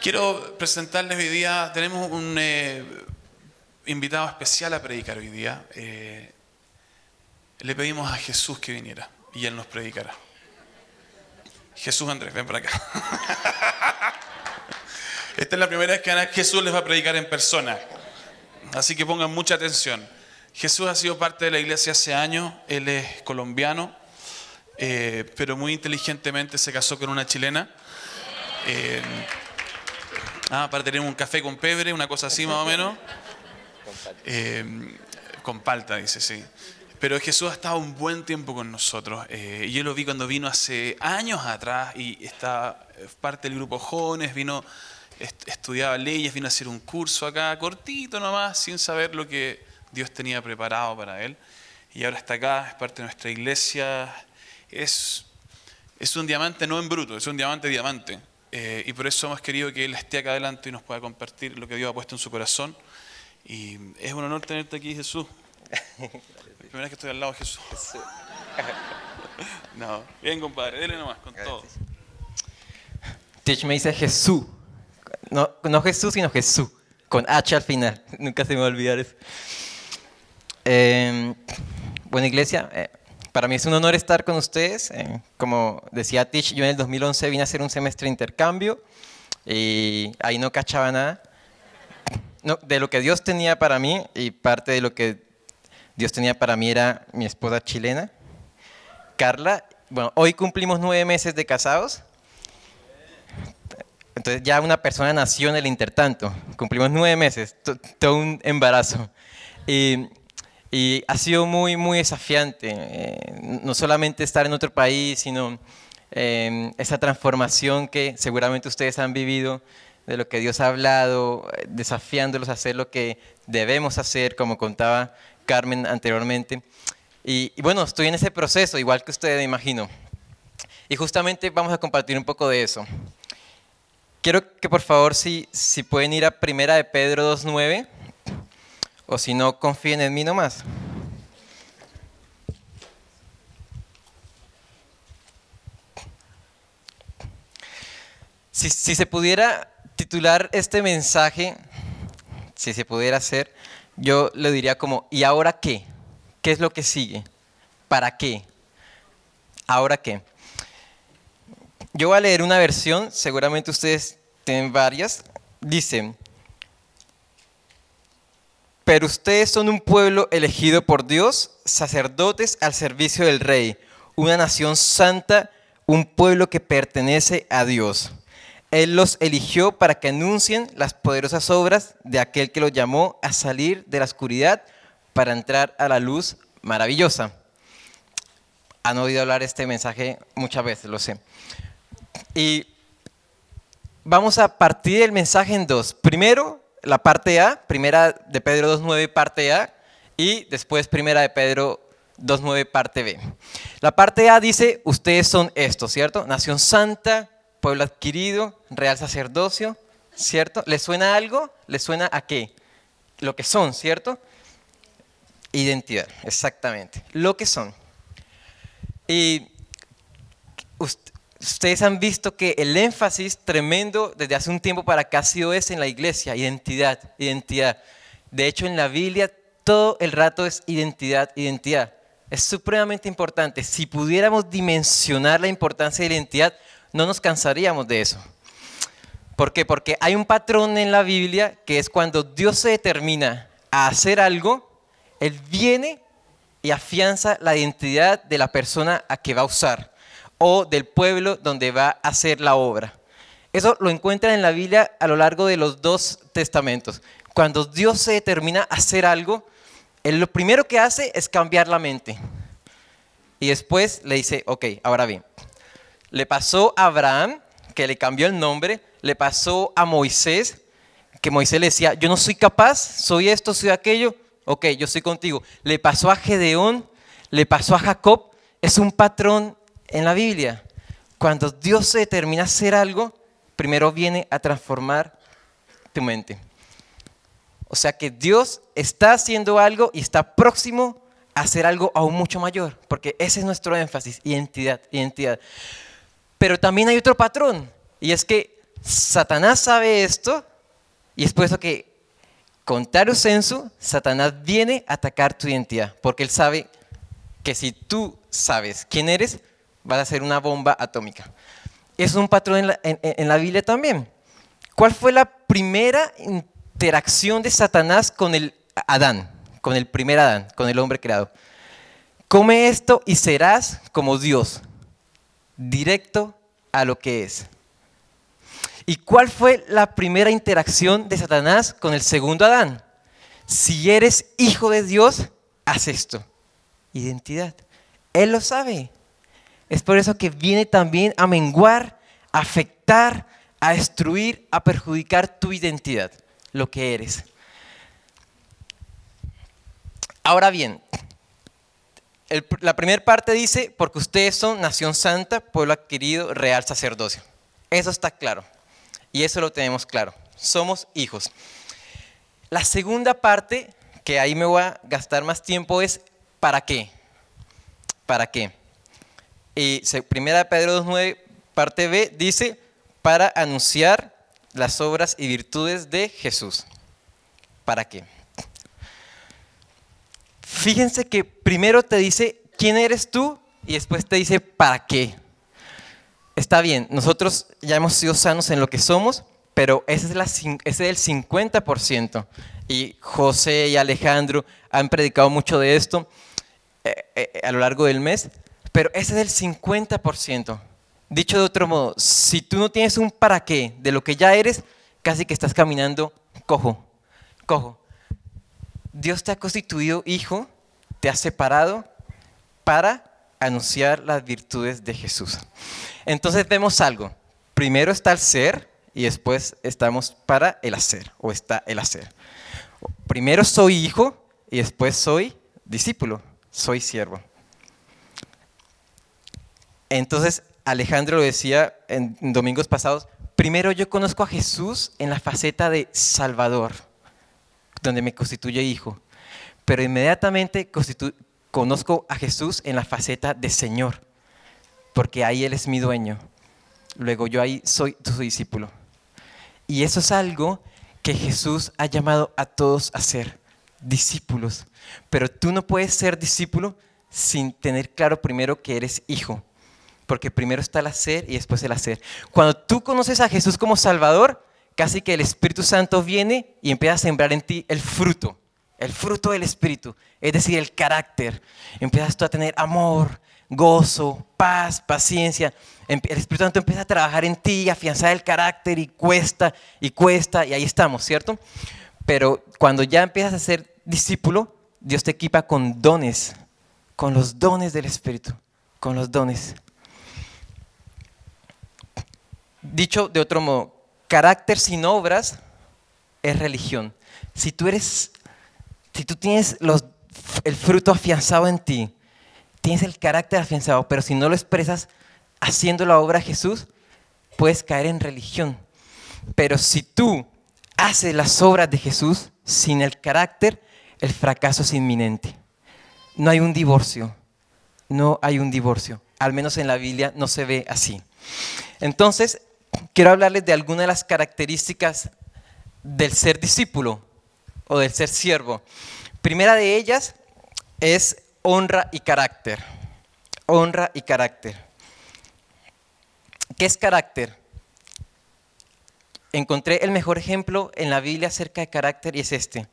Quiero presentarles hoy día, tenemos un eh, invitado especial a predicar hoy día. Eh, le pedimos a Jesús que viniera y Él nos predicará. Jesús Andrés, ven para acá. Esta es la primera vez que Jesús les va a predicar en persona. Así que pongan mucha atención. Jesús ha sido parte de la iglesia hace años, Él es colombiano, eh, pero muy inteligentemente se casó con una chilena. Ah, para tener un café con pebre, una cosa así más o menos. Eh, con palta, dice, sí. Pero Jesús ha estado un buen tiempo con nosotros. y yo lo vi cuando vino hace años atrás y está parte del grupo Jóvenes, vino, estudiaba leyes, vino a hacer un curso acá, cortito nomás, sin saber lo que Dios tenía preparado para él. Y ahora está acá, es parte de nuestra iglesia. Es, es un diamante no en bruto, es un diamante diamante. Eh, y por eso hemos querido que Él esté acá adelante y nos pueda compartir lo que Dios ha puesto en su corazón. Y es un honor tenerte aquí, Jesús. primera vez que estoy al lado de Jesús. no, bien, compadre, dele nomás, con todo. Tich me dice Jesús. No, no Jesús, sino Jesús. Con H al final. Nunca se me va a olvidar eso. Eh, bueno, iglesia, eh, para mí es un honor estar con ustedes. Eh, como decía Tish, yo en el 2011 vine a hacer un semestre de intercambio y ahí no cachaba nada no, de lo que Dios tenía para mí y parte de lo que Dios tenía para mí era mi esposa chilena, Carla. Bueno, hoy cumplimos nueve meses de casados. Entonces ya una persona nació en el intertanto. Cumplimos nueve meses, todo un embarazo. Y y ha sido muy, muy desafiante, eh, no solamente estar en otro país, sino eh, esa transformación que seguramente ustedes han vivido, de lo que Dios ha hablado, eh, desafiándolos a hacer lo que debemos hacer, como contaba Carmen anteriormente. Y, bueno, estoy en ese proceso, igual que ustedes, me imagino. Y justamente vamos a compartir un poco de eso. Quiero que por favor, si, si pueden ir a Primera de Pedro 2.9. O si no, confíen en mí nomás. Si, si, se pudiera titular este mensaje, si se pudiera hacer, yo le diría como, ¿y ahora qué? ¿Qué es lo que sigue? ¿Para qué? ¿Ahora qué? Yo voy a leer una versión, seguramente ustedes tienen varias. Dice, pero ustedes son un pueblo elegido por Dios, sacerdotes al servicio del rey, una nación santa, un pueblo que pertenece a Dios. Él los eligió para que anuncien las poderosas obras de aquel que los llamó a salir de la oscuridad para entrar a la luz maravillosa. Han oído hablar este mensaje muchas veces, lo sé. Y vamos a partir del mensaje en dos. Primero, la parte A, primera de Pedro 2.9, parte A, y después primera de Pedro 2.9, parte B. La parte A dice, ustedes son esto, ¿cierto? Nación santa, pueblo adquirido, real sacerdocio, ¿cierto? ¿Les suena algo? ¿Les suena a qué? Lo que son, ¿cierto? Identidad, exactamente. Lo que son. Y Ustedes han visto que el énfasis tremendo desde hace un tiempo para acá ha sido ese en la iglesia, identidad, identidad. De hecho, en la Biblia todo el rato es identidad, identidad. Es supremamente importante. Si pudiéramos dimensionar la importancia de la identidad, no nos cansaríamos de eso. ¿Por qué? Porque hay un patrón en la Biblia que es cuando Dios se determina a hacer algo, Él viene y afianza la identidad de la persona a que va a usar o del pueblo donde va a hacer la obra. Eso lo encuentran en la Biblia a lo largo de los dos testamentos. Cuando Dios se determina a hacer algo, lo primero que hace es cambiar la mente. Y después le dice, ok, ahora bien, le pasó a Abraham, que le cambió el nombre, le pasó a Moisés, que Moisés le decía, yo no soy capaz, soy esto, soy aquello, ok, yo soy contigo. Le pasó a Gedeón, le pasó a Jacob, es un patrón en la Biblia, cuando Dios se determina a hacer algo, primero viene a transformar tu mente. O sea que Dios está haciendo algo y está próximo a hacer algo aún mucho mayor, porque ese es nuestro énfasis, identidad, identidad. Pero también hay otro patrón, y es que Satanás sabe esto y es por eso que, contrario censo, Satanás viene a atacar tu identidad, porque él sabe que si tú sabes quién eres, vas a ser una bomba atómica. Es un patrón en la, en la Biblia también. ¿Cuál fue la primera interacción de Satanás con el Adán, con el primer Adán, con el hombre creado? Come esto y serás como Dios, directo a lo que es. ¿Y cuál fue la primera interacción de Satanás con el segundo Adán? Si eres hijo de Dios, haz esto. Identidad. Él lo sabe. Es por eso que viene también a menguar, a afectar, a destruir, a perjudicar tu identidad, lo que eres. Ahora bien, la primera parte dice, porque ustedes son nación santa, pueblo adquirido, real sacerdocio. Eso está claro. Y eso lo tenemos claro. Somos hijos. La segunda parte, que ahí me voy a gastar más tiempo, es ¿para qué? ¿Para qué? Y primera Pedro 2.9, parte B, dice, para anunciar las obras y virtudes de Jesús. ¿Para qué? Fíjense que primero te dice quién eres tú y después te dice para qué. Está bien, nosotros ya hemos sido sanos en lo que somos, pero ese es, la, ese es el 50%. Y José y Alejandro han predicado mucho de esto eh, eh, a lo largo del mes, pero ese es el 50%. Dicho de otro modo, si tú no tienes un para qué de lo que ya eres, casi que estás caminando cojo, cojo. Dios te ha constituido hijo, te ha separado para anunciar las virtudes de Jesús. Entonces vemos algo. Primero está el ser y después estamos para el hacer o está el hacer. Primero soy hijo y después soy discípulo, soy siervo. Entonces Alejandro lo decía en domingos pasados, primero yo conozco a Jesús en la faceta de Salvador donde me constituye hijo. Pero inmediatamente conozco a Jesús en la faceta de Señor, porque ahí Él es mi dueño. Luego yo ahí soy tu discípulo. Y eso es algo que Jesús ha llamado a todos a ser discípulos. Pero tú no puedes ser discípulo sin tener claro primero que eres hijo. Porque primero está el hacer y después el hacer. Cuando tú conoces a Jesús como Salvador, casi que el Espíritu Santo viene y empieza a sembrar en ti el fruto, el fruto del Espíritu, es decir, el carácter. Empiezas tú a tener amor, gozo, paz, paciencia. El Espíritu Santo empieza a trabajar en ti, a afianzar el carácter y cuesta y cuesta y ahí estamos, ¿cierto? Pero cuando ya empiezas a ser discípulo, Dios te equipa con dones, con los dones del Espíritu, con los dones. Dicho de otro modo, Carácter sin obras es religión. Si tú eres, si tú tienes el fruto afianzado en ti, tienes el carácter afianzado, pero si no lo expresas haciendo la obra de Jesús, puedes caer en religión. Pero si tú haces las obras de Jesús sin el carácter, el fracaso es inminente. No hay un divorcio, no hay un divorcio. Al menos en la Biblia no se ve así. Entonces, quiero hablarles de algunas de las características del ser discípulo o del ser siervo. Primera de ellas es honra y carácter. Honra y carácter. ¿Qué es carácter? Encontré el mejor ejemplo en la Biblia acerca de carácter y es este.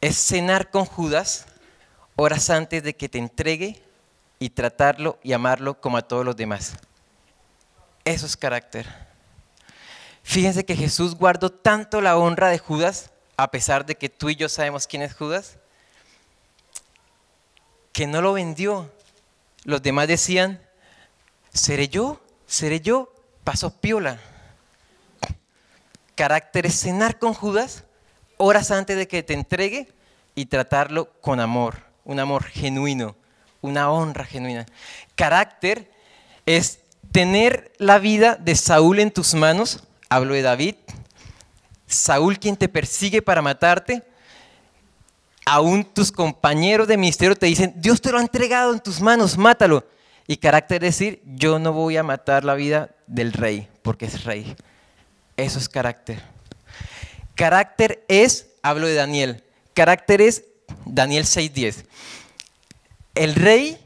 Es cenar con Judas horas antes de que te entregue y tratarlo y amarlo como a todos los demás. Eso es carácter. Fíjense que Jesús guardó tanto la honra de Judas, a pesar de que tú y yo sabemos quién es Judas, que no lo vendió. Los demás decían, ¿seré yo? ¿Seré yo? Pasó piola. Carácter es cenar con Judas horas antes de que te entregue y tratarlo con amor, un amor genuino, una honra genuina. Carácter es tener la vida de Saúl en tus manos, hablo de David, Saúl quien te persigue para matarte, aún tus compañeros de ministerio te dicen, Dios te lo ha entregado en tus manos, mátalo. Y carácter decir, yo no voy a matar la vida del rey, porque es rey. Eso es carácter. Carácter es, hablo de Daniel, carácter es Daniel 6.10. El rey,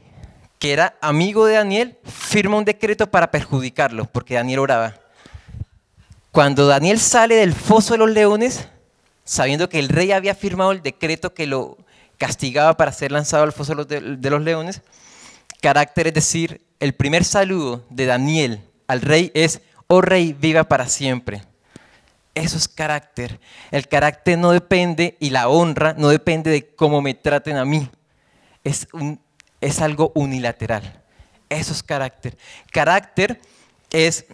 que era amigo de Daniel, firma un decreto para perjudicarlo, porque Daniel oraba. Cuando Daniel sale del foso de los leones, sabiendo que el rey había firmado el decreto que lo castigaba para ser lanzado al foso de los leones, carácter es decir, el primer saludo de Daniel al rey es, oh rey, viva para siempre. Eso es carácter. El carácter no depende y la honra no depende de cómo me traten a mí. Es, un, es algo unilateral. Eso es carácter. Carácter es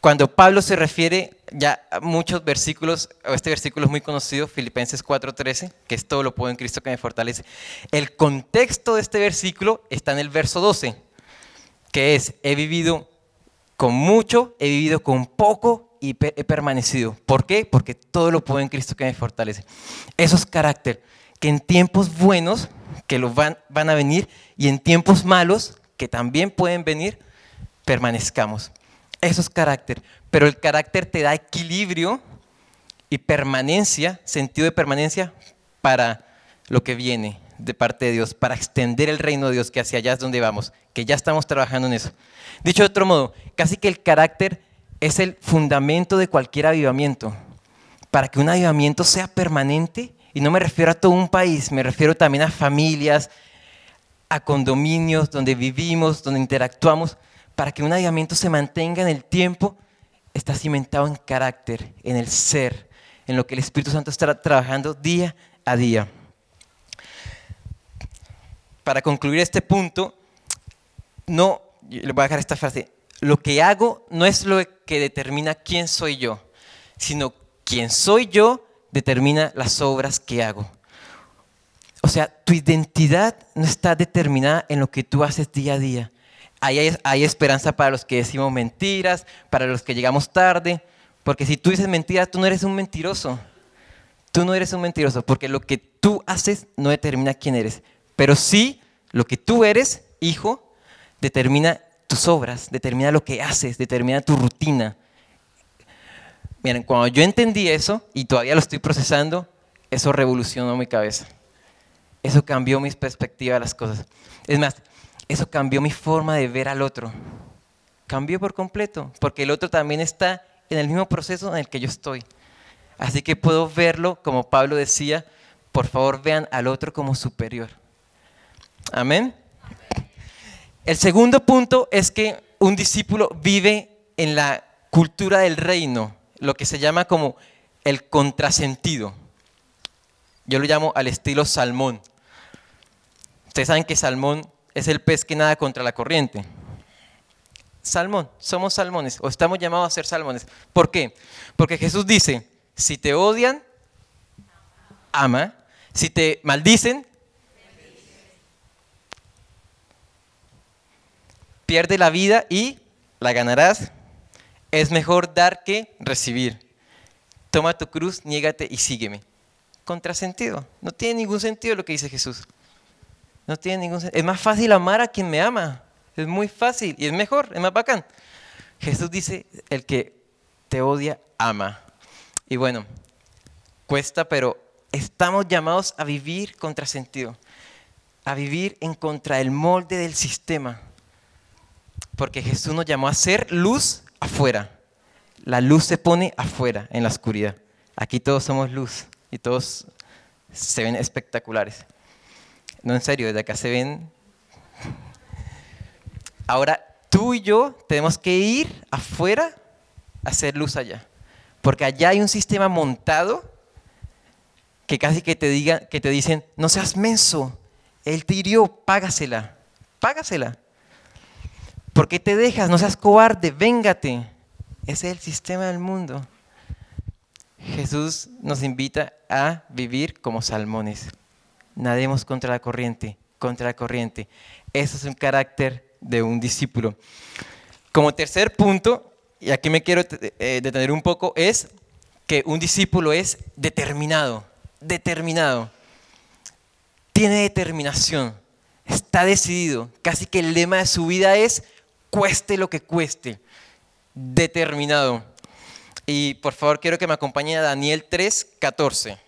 cuando Pablo se refiere ya a muchos versículos, este versículo es muy conocido, Filipenses 4:13, que es todo lo puedo en Cristo que me fortalece. El contexto de este versículo está en el verso 12, que es, he vivido con mucho, he vivido con poco y he permanecido. ¿Por qué? Porque todo lo puedo en Cristo que me fortalece. Eso es carácter, que en tiempos buenos, que los van, van a venir, y en tiempos malos, que también pueden venir, permanezcamos. Eso es carácter. Pero el carácter te da equilibrio y permanencia, sentido de permanencia para lo que viene de parte de Dios, para extender el reino de Dios, que hacia allá es donde vamos, que ya estamos trabajando en eso. Dicho de otro modo, casi que el carácter es el fundamento de cualquier avivamiento. Para que un avivamiento sea permanente, y no me refiero a todo un país, me refiero también a familias, a condominios donde vivimos, donde interactuamos, para que un avivamiento se mantenga en el tiempo, está cimentado en carácter, en el ser, en lo que el Espíritu Santo está trabajando día a día. Para concluir este punto, no, le voy a dejar esta frase, lo que hago no es lo que determina quién soy yo, sino quién soy yo determina las obras que hago. O sea, tu identidad no está determinada en lo que tú haces día a día, hay, esperanza para los que decimos mentiras, para los que llegamos tarde, porque si tú dices mentiras, tú no eres un mentiroso. Tú no eres un mentiroso, porque lo que tú haces no determina quién eres. Pero sí, lo que tú eres, hijo, determina tus obras, determina lo que haces, determina tu rutina. Miren, cuando yo entendí eso, y todavía lo estoy procesando, eso revolucionó mi cabeza. Eso cambió mi perspectiva de las cosas. Es más, eso cambió mi forma de ver al otro. Cambió por completo, porque el otro también está en el mismo proceso en el que yo estoy. Así que puedo verlo, como Pablo decía, por favor vean al otro como superior. Amén. El segundo punto es que un discípulo vive en la cultura del reino, lo que se llama como el contrasentido. Yo lo llamo al estilo salmón. Ustedes saben que salmón es el pez que nada contra la corriente. Salmón, somos salmones o estamos llamados a ser salmones. ¿Por qué? Porque Jesús dice, si te odian, ama. Si te maldicen, pierde la vida y la ganarás. Es mejor dar que recibir. Toma tu cruz, niégate y sígueme. Contrasentido. No tiene ningún sentido lo que dice Jesús. No tiene ningún sentido. Es más fácil amar a quien me ama. Es muy fácil y es mejor, es más bacán. Jesús dice, el que te odia, ama. Y bueno, cuesta, pero estamos llamados a vivir contrasentido, a vivir en contra del molde del sistema. Porque Jesús nos llamó a ser luz afuera. La luz se pone afuera, en la oscuridad. Aquí todos somos luz y todos se ven espectaculares. No, en serio, desde acá se ven. Ahora, tú y yo tenemos que ir afuera a hacer luz allá. Porque allá hay un sistema montado que casi que te, diga, que te dicen, no seas menso, él te hirió, págasela, págasela. ¿Por qué te dejas? No seas cobarde, véngate. Ese es el sistema del mundo. Jesús nos invita a vivir como salmones nademos contra la corriente, contra la corriente. Eso es un carácter de un discípulo. Como tercer punto, y aquí me quiero eh, detener un poco, es que un discípulo es determinado, determinado. Tiene determinación, está decidido. Casi que el lema de su vida es cueste lo que cueste. Determinado. Y por favor quiero que me acompañe a Daniel 3, 14.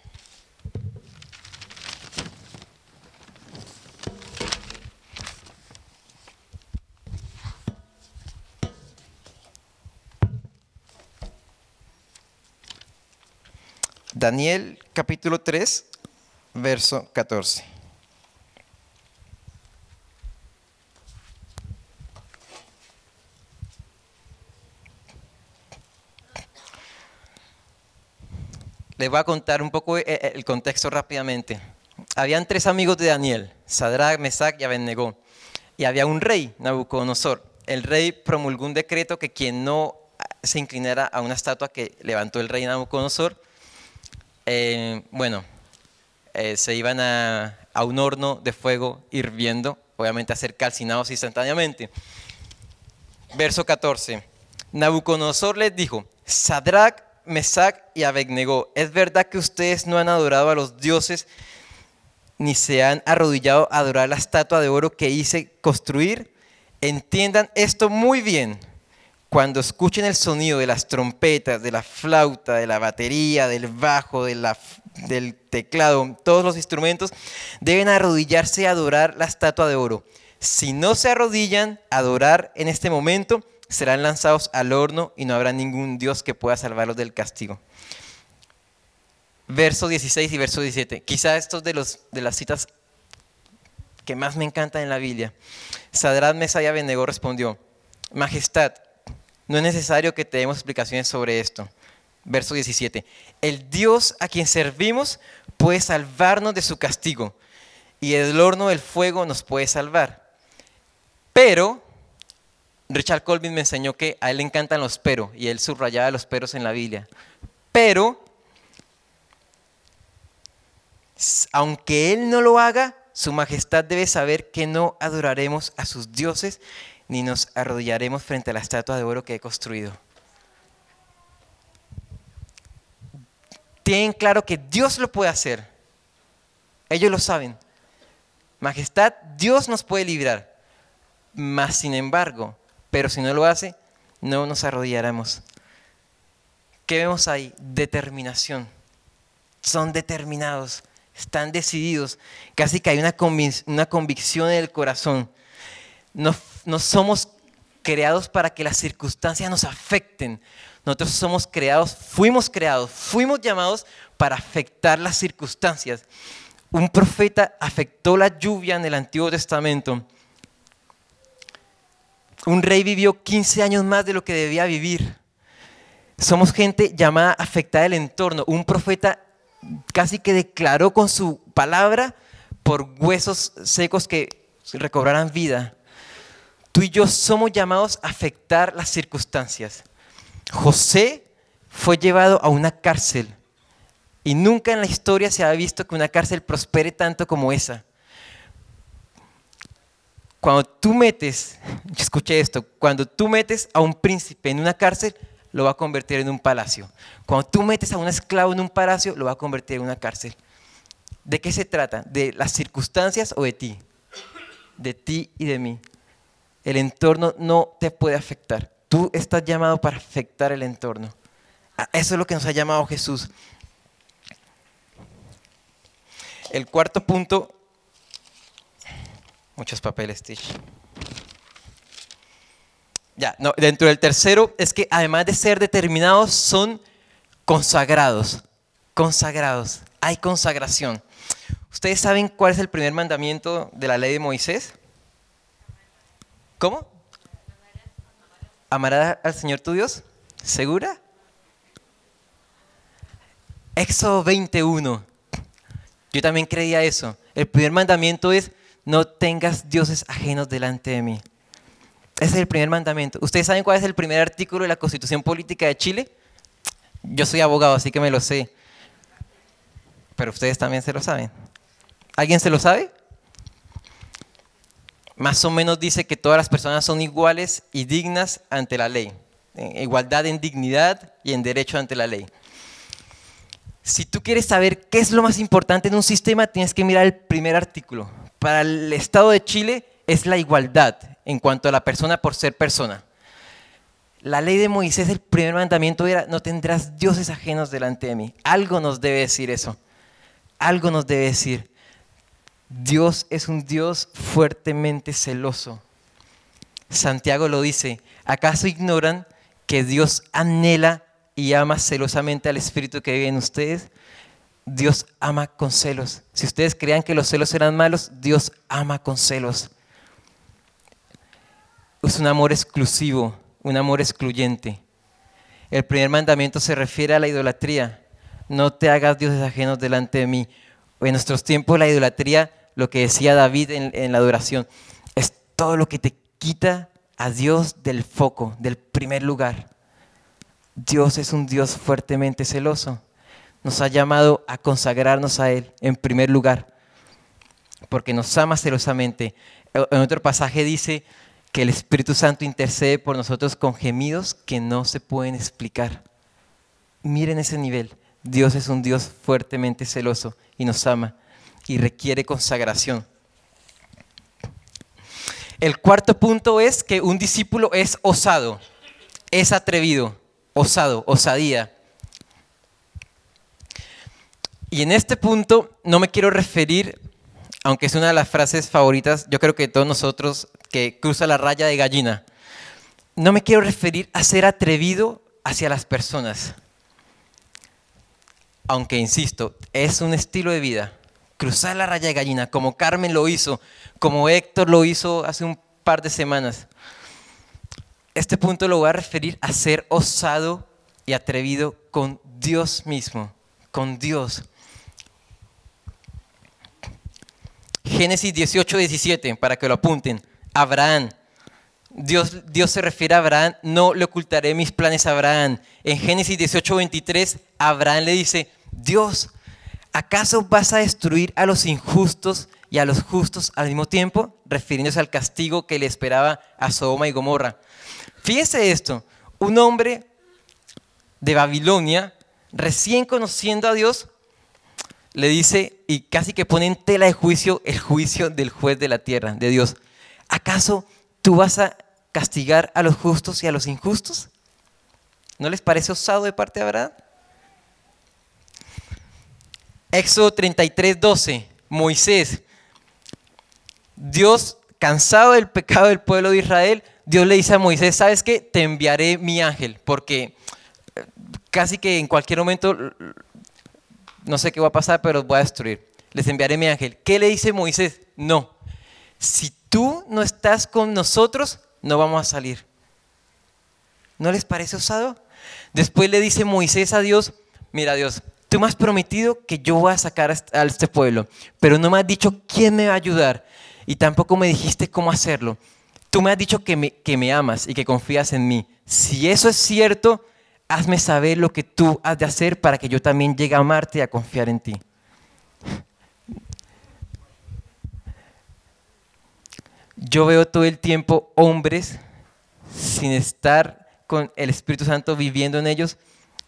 Daniel capítulo 3, verso 14. Les voy a contar un poco eh, eh, el contexto rápidamente. Habían tres amigos de Daniel, Sadrach, Mesach y Abednego. Y había un rey, Nabucodonosor. El rey promulgó un decreto que quien no se inclinara a una estatua que levantó el rey Nabucodonosor, eh, bueno, se iban a, a, un horno de fuego hirviendo, obviamente a ser calcinados instantáneamente. Verso 14. Nabucodonosor les dijo, Sadrach, Mesach y Abednego, ¿es verdad que ustedes no han adorado a los dioses ni se han arrodillado a adorar la estatua de oro que hice construir? Entiendan esto muy bien. Cuando escuchen el sonido de las trompetas, de la flauta, de la batería, del bajo, del teclado, todos los instrumentos, deben arrodillarse a adorar la estatua de oro. Si no se arrodillan a adorar en este momento, serán lanzados al horno y no habrá ningún Dios que pueda salvarlos del castigo. Verso 16 y verso 17. Quizá estos de, los, de las citas que más me encantan en la Biblia. Sadrat Mesaya Abednego respondió, Majestad, no es necesario que te demos explicaciones sobre esto. Verso 17. El Dios a quien servimos puede salvarnos de su castigo y el horno del fuego nos puede salvar. Pero Richard Colvin me enseñó que a él le encantan los pero y él subrayaba los peros en la Biblia. Pero, aunque él no lo haga, su majestad debe saber que no adoraremos a sus dioses ni nos arrodillaremos frente a la estatua de oro que he construido. Tienen claro que Dios lo puede hacer. Ellos lo saben. Majestad, Dios nos puede librar. Mas, sin embargo, pero si no lo hace, no nos arrodillaremos. ¿Qué vemos ahí? Determinación. Son determinados, están decididos. Casi que hay una, una convicción en el corazón. No, no somos creados para que las circunstancias nos afecten. Nosotros somos creados, fuimos creados, fuimos llamados para afectar las circunstancias. Un profeta afectó la lluvia en el Antiguo Testamento un rey vivió 15 años más de lo que debía vivir. Somos gente llamada a afectar el entorno. Un profeta casi que declaró con su palabra por huesos secos que recobraran vida. Tú y yo somos llamados a afectar las circunstancias. José fue llevado a una cárcel y nunca en la historia se ha visto que una cárcel prospere tanto como esa. Cuando tú metes, escuché esto, cuando tú metes a un príncipe en una cárcel, lo va a convertir en un palacio. Cuando tú metes a un esclavo en un palacio, lo va a convertir en una cárcel. ¿De qué se trata? ¿De las circunstancias o de ti? De ti y de mí. El entorno no te puede afectar. Tú estás llamado para afectar el entorno. Eso es lo que nos ha llamado Jesús. El cuarto punto Muchos papeles, Tish. Ya, no, dentro del tercero es que además de ser determinados, son consagrados. Consagrados. Hay consagración. ¿Ustedes saben cuál es el primer mandamiento de la ley de Moisés? ¿Cómo? ¿Amarás al Señor tu Dios? ¿Segura? Éxodo 21. Yo también creía eso. El primer mandamiento es no tengas dioses ajenos delante de mí. Ese es el primer mandamiento. ¿Ustedes saben cuál es el primer artículo de la Constitución Política de Chile? Yo soy abogado, así que me lo sé. Pero ustedes también se lo saben. ¿Alguien se lo sabe? Más o menos dice que todas las personas son iguales y dignas ante la ley. Igualdad en dignidad y en derecho ante la ley. Si tú quieres saber qué es lo más importante en un sistema, tienes que mirar el primer artículo para el Estado de Chile es la igualdad en cuanto a la persona por ser persona. La ley de Moisés, el primer mandamiento era, no tendrás dioses ajenos delante de mí. Algo nos debe decir eso. Algo nos debe decir. Dios es un Dios fuertemente celoso. Santiago lo dice, ¿acaso ignoran que Dios anhela y ama celosamente al Espíritu que vive en ustedes? Dios ama con celos. Si ustedes creían que los celos eran malos, Dios ama con celos. Es un amor exclusivo, un amor excluyente. El primer mandamiento se refiere a la idolatría. No te hagas dioses ajenos delante de mí. En nuestros tiempos la idolatría, lo que decía David en, en la adoración, es todo lo que te quita a Dios del foco, del primer lugar. Dios es un Dios fuertemente celoso nos ha llamado a consagrarnos a Él en primer lugar, porque nos ama celosamente. En otro pasaje dice que el Espíritu Santo intercede por nosotros con gemidos que no se pueden explicar. Miren ese nivel. Dios es un Dios fuertemente celoso y nos ama y requiere consagración. El cuarto punto es que un discípulo es osado, es atrevido, osado, osadía. Y en este punto no me quiero referir, aunque es una de las frases favoritas, yo creo que todos nosotros, que cruza la raya de gallina, no me quiero referir a ser atrevido hacia las personas. Aunque, insisto, es un estilo de vida. Cruzar la raya de gallina, como Carmen lo hizo, como Héctor lo hizo hace un par de semanas. Este punto lo voy a referir a ser osado y atrevido con Dios mismo, con Dios. Génesis 18, 17, para que lo apunten. Abraham. Dios, Dios se refiere a Abraham, no le ocultaré mis planes a Abraham. En Génesis 18, 23, Abraham le dice, Dios, ¿acaso vas a destruir a los injustos y a los justos al mismo tiempo? Refiriéndose al castigo que le esperaba a Sodoma y Gomorra. Fíjese esto, un hombre de Babilonia, recién conociendo a Dios, le dice y casi que pone en tela de juicio el juicio del juez de la tierra, de Dios. ¿Acaso tú vas a castigar a los justos y a los injustos? ¿No les parece osado de parte de Abraham? Éxodo 33, 12. Moisés. Dios, cansado del pecado del pueblo de Israel, Dios le dice a Moisés, ¿sabes qué? Te enviaré mi ángel, porque eh, casi que en cualquier momento no sé qué va a pasar, pero voy a destruir. Les enviaré mi ángel. ¿Qué le dice Moisés? No. Si tú no estás con nosotros, no vamos a salir. ¿No les parece osado? Después le dice Moisés a Dios, mira Dios, tú me has prometido que yo voy a sacar a este pueblo, pero no me has dicho quién me va a ayudar y tampoco me dijiste cómo hacerlo. Tú me has dicho que me, que me amas y que confías en mí. Si eso es cierto, hazme saber lo que tú has de hacer para que yo también llegue a amarte y a confiar en ti. Yo veo todo el tiempo hombres sin estar con el Espíritu Santo viviendo en ellos,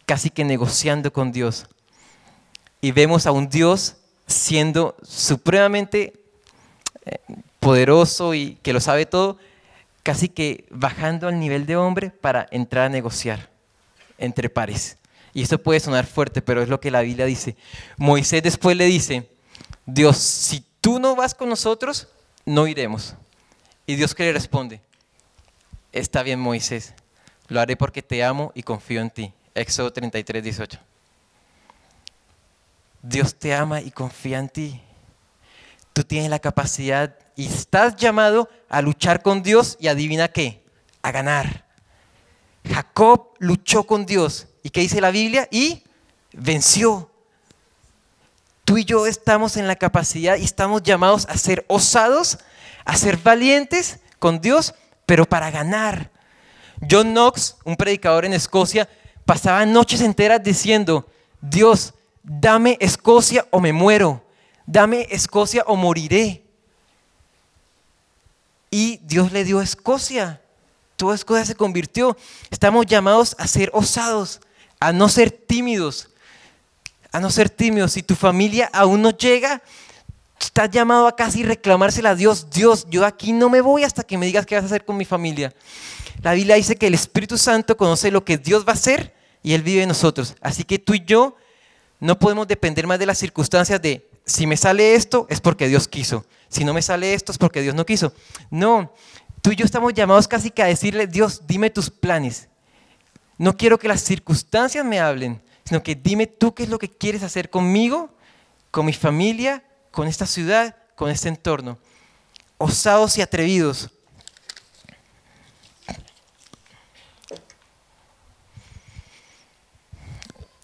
casi que negociando con Dios. Y vemos a un Dios siendo supremamente eh, poderoso y que lo sabe todo, casi que bajando al nivel de hombre para entrar a negociar entre pares. Y esto puede sonar fuerte, pero es lo que la Biblia dice. Moisés después le dice, Dios, si tú no vas con nosotros, no iremos. Y Dios que le responde, está bien Moisés, lo haré porque te amo y confío en ti. Éxodo 33, 18. Dios te ama y confía en ti. Tú tienes la capacidad y estás llamado a luchar con Dios y adivina qué, a ganar. Jacob luchó con Dios. ¿Y qué dice la Biblia? Y venció. Tú y yo estamos en la capacidad y estamos llamados a ser osados, a ser valientes con Dios, pero para ganar. John Knox, un predicador en Escocia, pasaba noches enteras diciendo, Dios, dame Escocia o me muero, dame Escocia o moriré. Y Dios le dio Escocia. Toda Escocia se convirtió. Estamos llamados a ser osados, a no ser tímidos, a no ser tímidos. Si tu familia aún no llega, Estás llamado a casi reclamársela a Dios. Dios, yo aquí no me voy hasta que me digas qué vas a hacer con mi familia. La Biblia dice que el Espíritu Santo conoce lo que Dios va a hacer y Él vive en nosotros. Así que tú y yo no podemos depender más de las circunstancias de si me sale esto es porque Dios quiso. Si no me sale esto es porque Dios no quiso. No, tú y yo estamos llamados casi que a decirle, Dios, dime tus planes. No quiero que las circunstancias me hablen, sino que dime tú qué es lo que quieres hacer conmigo, con mi familia, con esta ciudad, con este entorno. Osados y atrevidos.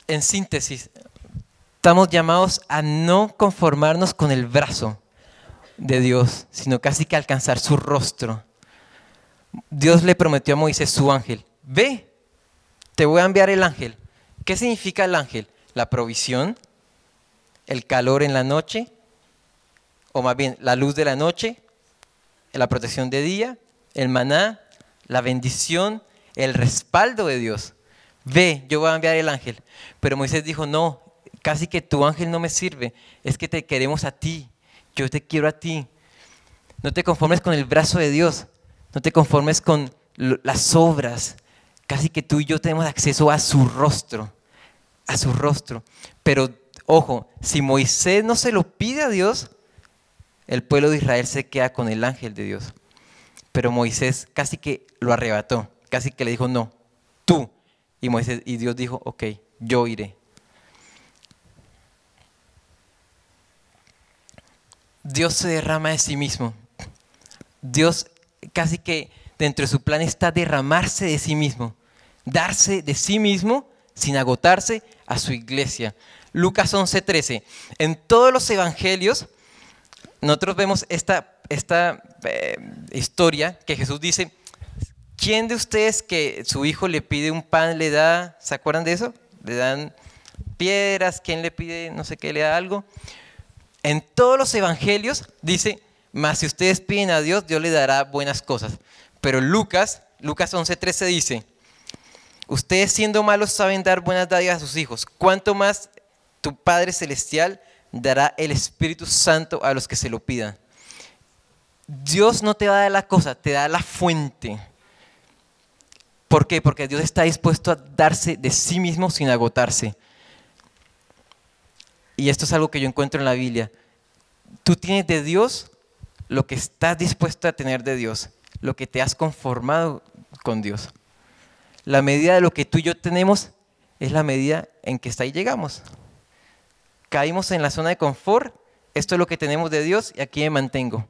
En síntesis, estamos llamados a no conformarnos con el brazo de Dios, sino casi que alcanzar su rostro. Dios le prometió a Moisés su ángel, ve, te voy a enviar el ángel. ¿Qué significa el ángel? La provisión, el calor en la noche, o más bien la luz de la noche, la protección de día, el maná, la bendición, el respaldo de Dios. Ve, yo voy a enviar el ángel. Pero Moisés dijo, no, casi que tu ángel no me sirve, es que te queremos a ti, yo te quiero a ti. No te conformes con el brazo de Dios, no te conformes con las obras, casi que tú y yo tenemos acceso a su rostro, a su rostro. Pero ojo, si Moisés no se lo pide a Dios, el pueblo de Israel se queda con el ángel de Dios. Pero Moisés casi que lo arrebató, casi que le dijo, no, tú. Y, Moisés, y Dios dijo, ok, yo iré. Dios se derrama de sí mismo. Dios casi que dentro de su plan está derramarse de sí mismo, darse de sí mismo sin agotarse a su iglesia. Lucas 11:13. En todos los evangelios nosotros vemos esta, esta eh, historia que Jesús dice, ¿quién de ustedes que su hijo le pide un pan le da, ¿se acuerdan de eso? Le dan piedras, ¿quién le pide no sé qué, le da algo? En todos los evangelios dice, más si ustedes piden a Dios, Dios le dará buenas cosas. Pero Lucas, Lucas 11:13 dice, ustedes siendo malos saben dar buenas dádivas a sus hijos. ¿Cuánto más tu Padre Celestial dará el Espíritu Santo a los que se lo pidan? Dios no te va a dar la cosa, te da la fuente. ¿Por qué? Porque Dios está dispuesto a darse de sí mismo sin agotarse. Y esto es algo que yo encuentro en la Biblia. Tú tienes de Dios lo que estás dispuesto a tener de Dios, lo que te has conformado con Dios. La medida de lo que tú y yo tenemos es la medida en que hasta ahí llegamos. Caímos en la zona de confort, esto es lo que tenemos de Dios y aquí me mantengo.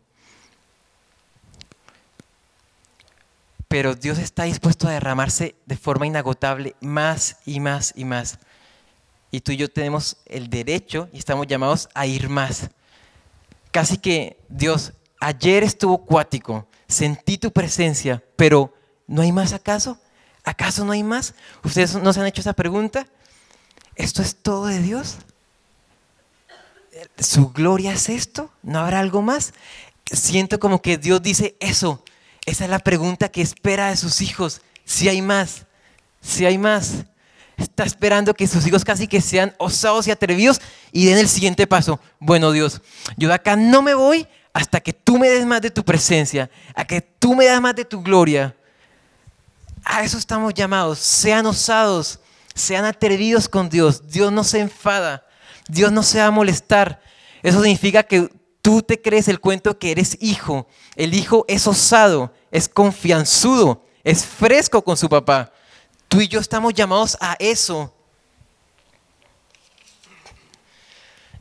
Pero Dios está dispuesto a derramarse de forma inagotable más y más y más y tú y yo tenemos el derecho y estamos llamados a ir más. Casi que, Dios, ayer estuvo cuático, sentí tu presencia, pero ¿no hay más acaso? ¿Acaso no hay más? ¿Ustedes no se han hecho esa pregunta? ¿Esto es todo de Dios? ¿Su gloria es esto? ¿No habrá algo más? Siento como que Dios dice eso. Esa es la pregunta que espera de sus hijos. Si hay más, si hay más está esperando que sus hijos casi que sean osados y atrevidos y den el siguiente paso. Bueno, Dios, yo de acá no me voy hasta que tú me des más de tu presencia, a que tú me das más de tu gloria. A eso estamos llamados. Sean osados, sean atrevidos con Dios. Dios no se enfada, Dios no se va a molestar. Eso significa que tú te crees el cuento que eres hijo. El hijo es osado, es confianzudo, es fresco con su papá. Tú y yo estamos llamados a eso.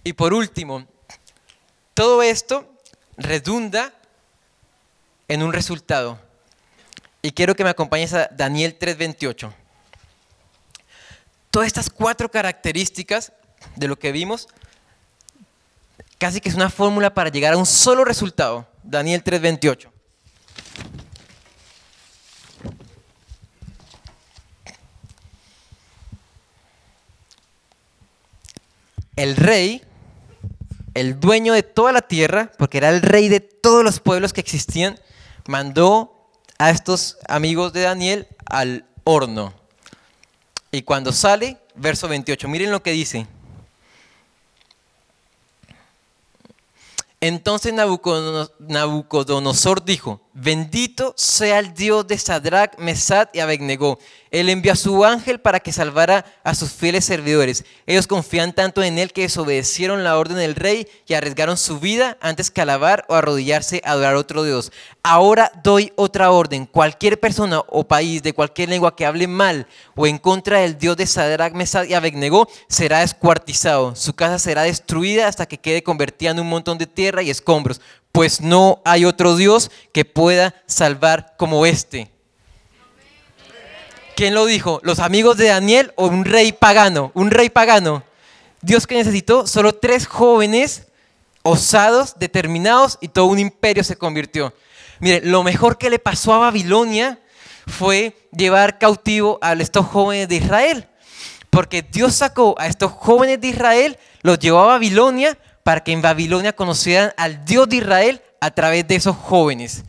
Y por último, todo esto redunda en un resultado. Y quiero que me acompañes a Daniel 3:28. Todas estas cuatro características de lo que vimos, casi que es una fórmula para llegar a un solo resultado. Daniel 3:28. el rey, el dueño de toda la tierra, porque era el rey de todos los pueblos que existían, mandó a estos amigos de Daniel al horno. Y cuando sale, verso 28, miren lo que dice. Entonces Nabucodono- Nabucodonosor dijo, bendito sea el Dios de Sadrach, Mesad y Abednego. Él envió a su ángel para que salvara a sus fieles servidores. Ellos confían tanto en él que desobedecieron la orden del rey y arriesgaron su vida antes que alabar o arrodillarse a adorar a otro Dios. Ahora doy otra orden. Cualquier persona o país de cualquier lengua que hable mal o en contra del Dios de Sadrach, Mesad y Abednego será descuartizado. Su casa será destruida hasta que quede convertida en un montón de tierra y escombros, pues no hay otro Dios que pueda salvar como este. ¿Quién lo dijo? ¿Los amigos de Daniel o un rey pagano? Un rey pagano. Dios que necesitó solo tres jóvenes osados, determinados y todo un imperio se convirtió. Mire, lo mejor que le pasó a Babilonia fue llevar cautivo a estos jóvenes de Israel. Porque Dios sacó a estos jóvenes de Israel, los llevó a Babilonia para que en Babilonia conocieran al Dios de Israel a través de esos jóvenes.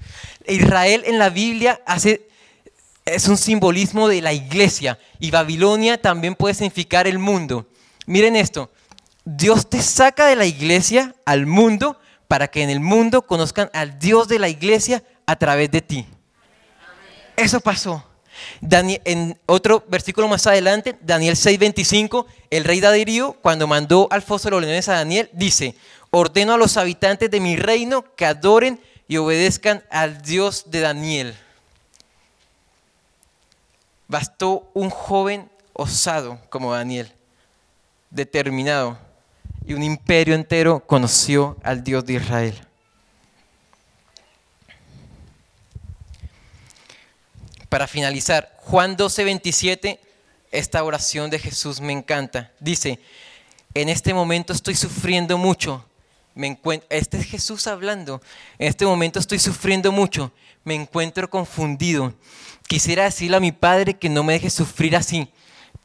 Israel en la Biblia hace es un simbolismo de la iglesia y Babilonia también puede significar el mundo. Miren esto, Dios te saca de la iglesia al mundo para que en el mundo conozcan al Dios de la iglesia a través de ti. Eso pasó. Daniel- en otro versículo más adelante, Daniel 6:25, el rey Darío, cuando mandó al foso de los leones a Daniel, dice, ordeno a los habitantes de mi reino que adoren y obedezcan al Dios de Daniel. Bastó un joven osado como Daniel, determinado, y un imperio entero conoció al Dios de Israel. Para finalizar, Juan 12, 27, esta oración de Jesús me encanta. Dice, en este momento estoy sufriendo mucho. Me encuent- este es Jesús hablando. En este momento estoy sufriendo mucho. Me encuentro confundido. Quisiera decirle a mi Padre que no me deje sufrir así,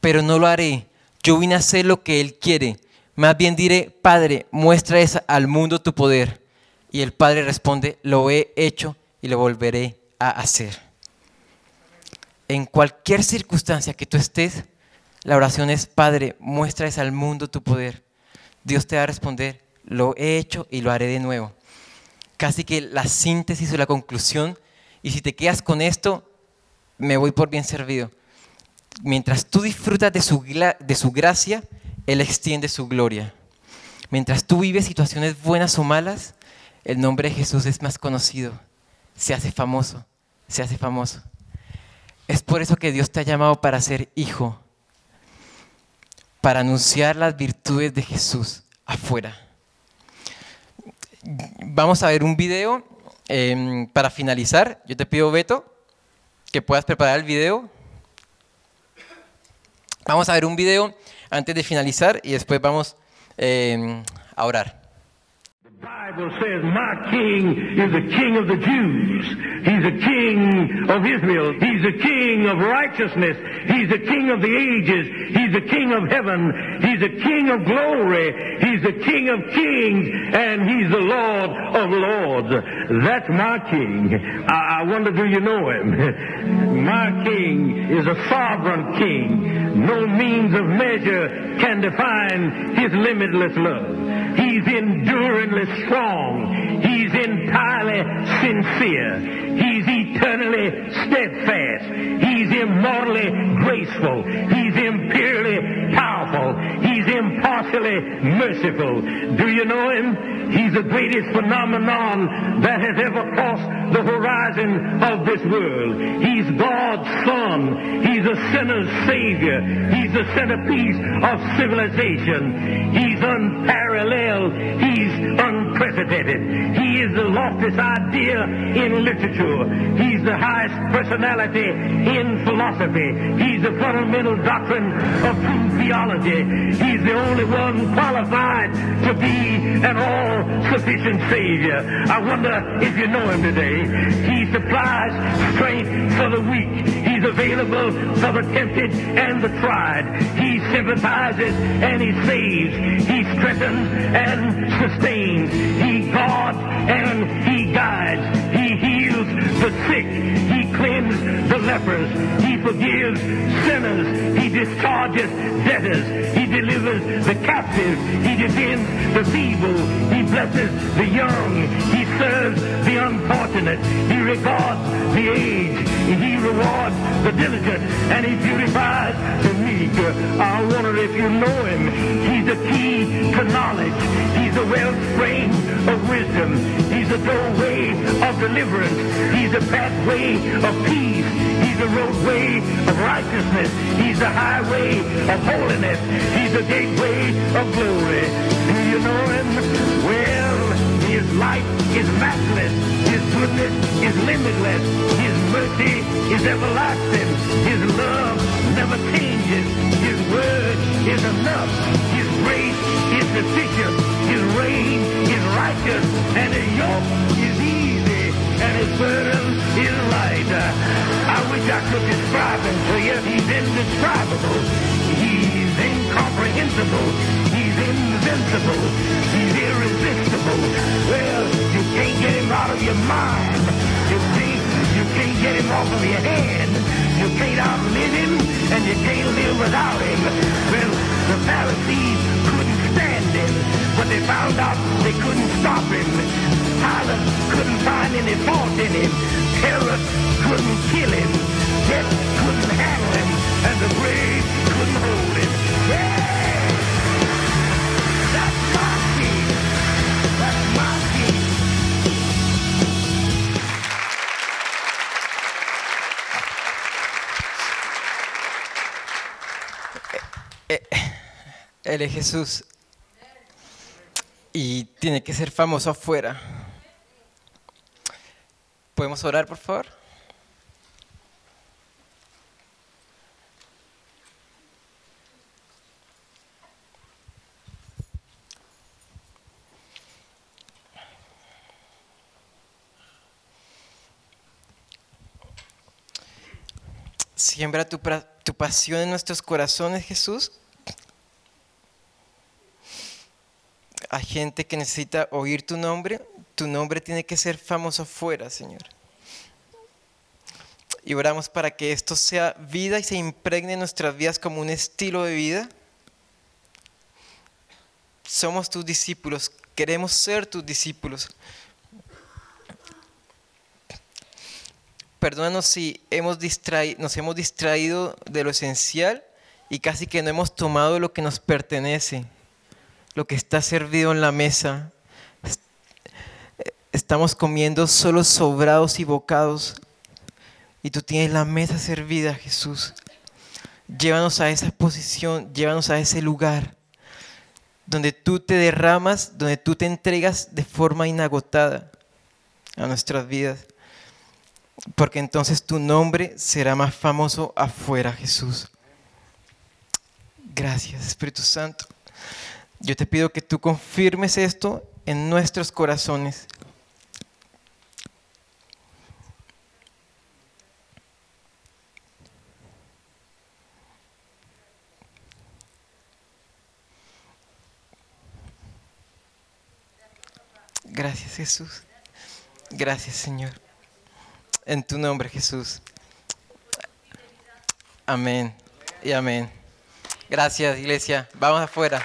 pero no lo haré. Yo vine a hacer lo que Él quiere. Más bien diré, Padre, muestra al mundo tu poder. Y el Padre responde, lo he hecho y lo volveré a hacer. En cualquier circunstancia que tú estés, la oración es, Padre, muéstrales al mundo tu poder. Dios te va a responder, lo he hecho y lo haré de nuevo. Casi que la síntesis o la conclusión, y si te quedas con esto, me voy por bien servido. Mientras tú disfrutas de su, de su gracia, Él extiende su gloria. Mientras tú vives situaciones buenas o malas, el nombre de Jesús es más conocido, se hace famoso, se hace famoso. Es por eso que Dios te ha llamado para ser hijo, para anunciar las virtudes de Jesús afuera. Vamos a ver un video em, para finalizar. Yo te pido, Beto, que puedas preparar el video. Vamos a ver un video antes de finalizar y después vamos em, a orar. Bible says, My king is the king of the Jews. He's a king of Israel. He's a king of righteousness. He's a king of the ages. He's a king of heaven. He's a king of glory. He's a king of kings. And he's the Lord of lords. That's my king. I, I wonder, do you know him? my king is a sovereign king. No means of measure can define his limitless love. He's enduringly strong. He's entirely sincere. He's eternally steadfast. He's immortally graceful. He's imperially powerful. He's impartially merciful. Do you know him? He's the greatest phenomenon that has ever crossed the horizon of this world. He's God's Son. He's a sinner's Savior. He's the centerpiece of civilization. He's unparalleled. He's unprecedented. He is the loftiest idea in literature. He's the highest personality in philosophy. He's the fundamental doctrine of true theology. He's the only one qualified to be an all-sufficient Savior. I wonder if you know him today. He supplies strength for the weak. He's available for the tempted and the tried. He sympathizes and he saves. He strengthens and sustains. He guards and he guides. He heals the sick. He cleanses the lepers. He forgives sinners. He discharges debtors. He delivers the captive. He defends the feeble. He blesses the young. He serves the unfortunate. He regards the aged. He rewards the diligent. And he beautifies the meek. I wonder if you know him. He's the key to knowledge. He's the wellspring of wisdom. He's the doorway of deliverance. He's the pathway of peace. He's the roadway of righteousness. He's the highway of holiness. He's the gateway of glory. Do you know him? Well, his light is matchless. His goodness is limitless. His mercy is everlasting. His love never changes. His word is enough. His grace is sufficient. His reign is righteous. And his yoke is easy. And his burden is light. I wish I could describe him to you. He's indescribable. He's incomprehensible. Invincible. He's irresistible. Well, you can't get him out of your mind. You can't, you can't get him off of your head. You can't outlive him, and you can't live without him. Well, the Pharisees couldn't stand him, but they found out they couldn't stop him. Pilate couldn't find any fault in him. Herod couldn't kill him. Death couldn't handle him, and the grave couldn't hold him. Yeah! Es Jesús. Y tiene que ser famoso afuera. ¿Podemos orar, por favor? Siembra tu, tu pasión en nuestros corazones, Jesús. Hay gente que necesita oír tu nombre. Tu nombre tiene que ser famoso afuera, Señor. Y oramos para que esto sea vida y se impregne en nuestras vidas como un estilo de vida. Somos tus discípulos, queremos ser tus discípulos. Perdónanos si hemos nos hemos distraído de lo esencial y casi que no hemos tomado lo que nos pertenece, lo que está servido en la mesa. Est- Estamos comiendo solo sobrados y bocados y tú tienes la mesa servida, Jesús. Llévanos a esa posición, llévanos a ese lugar donde tú te derramas, donde tú te entregas de forma inagotada a nuestras vidas porque entonces tu nombre será más famoso afuera, Jesús. Gracias, Espíritu Santo. Yo te pido que tú confirmes esto en nuestros corazones. Gracias, Jesús. Gracias, Señor. En tu nombre, Jesús. Amén y amén. Gracias, iglesia. Vamos afuera.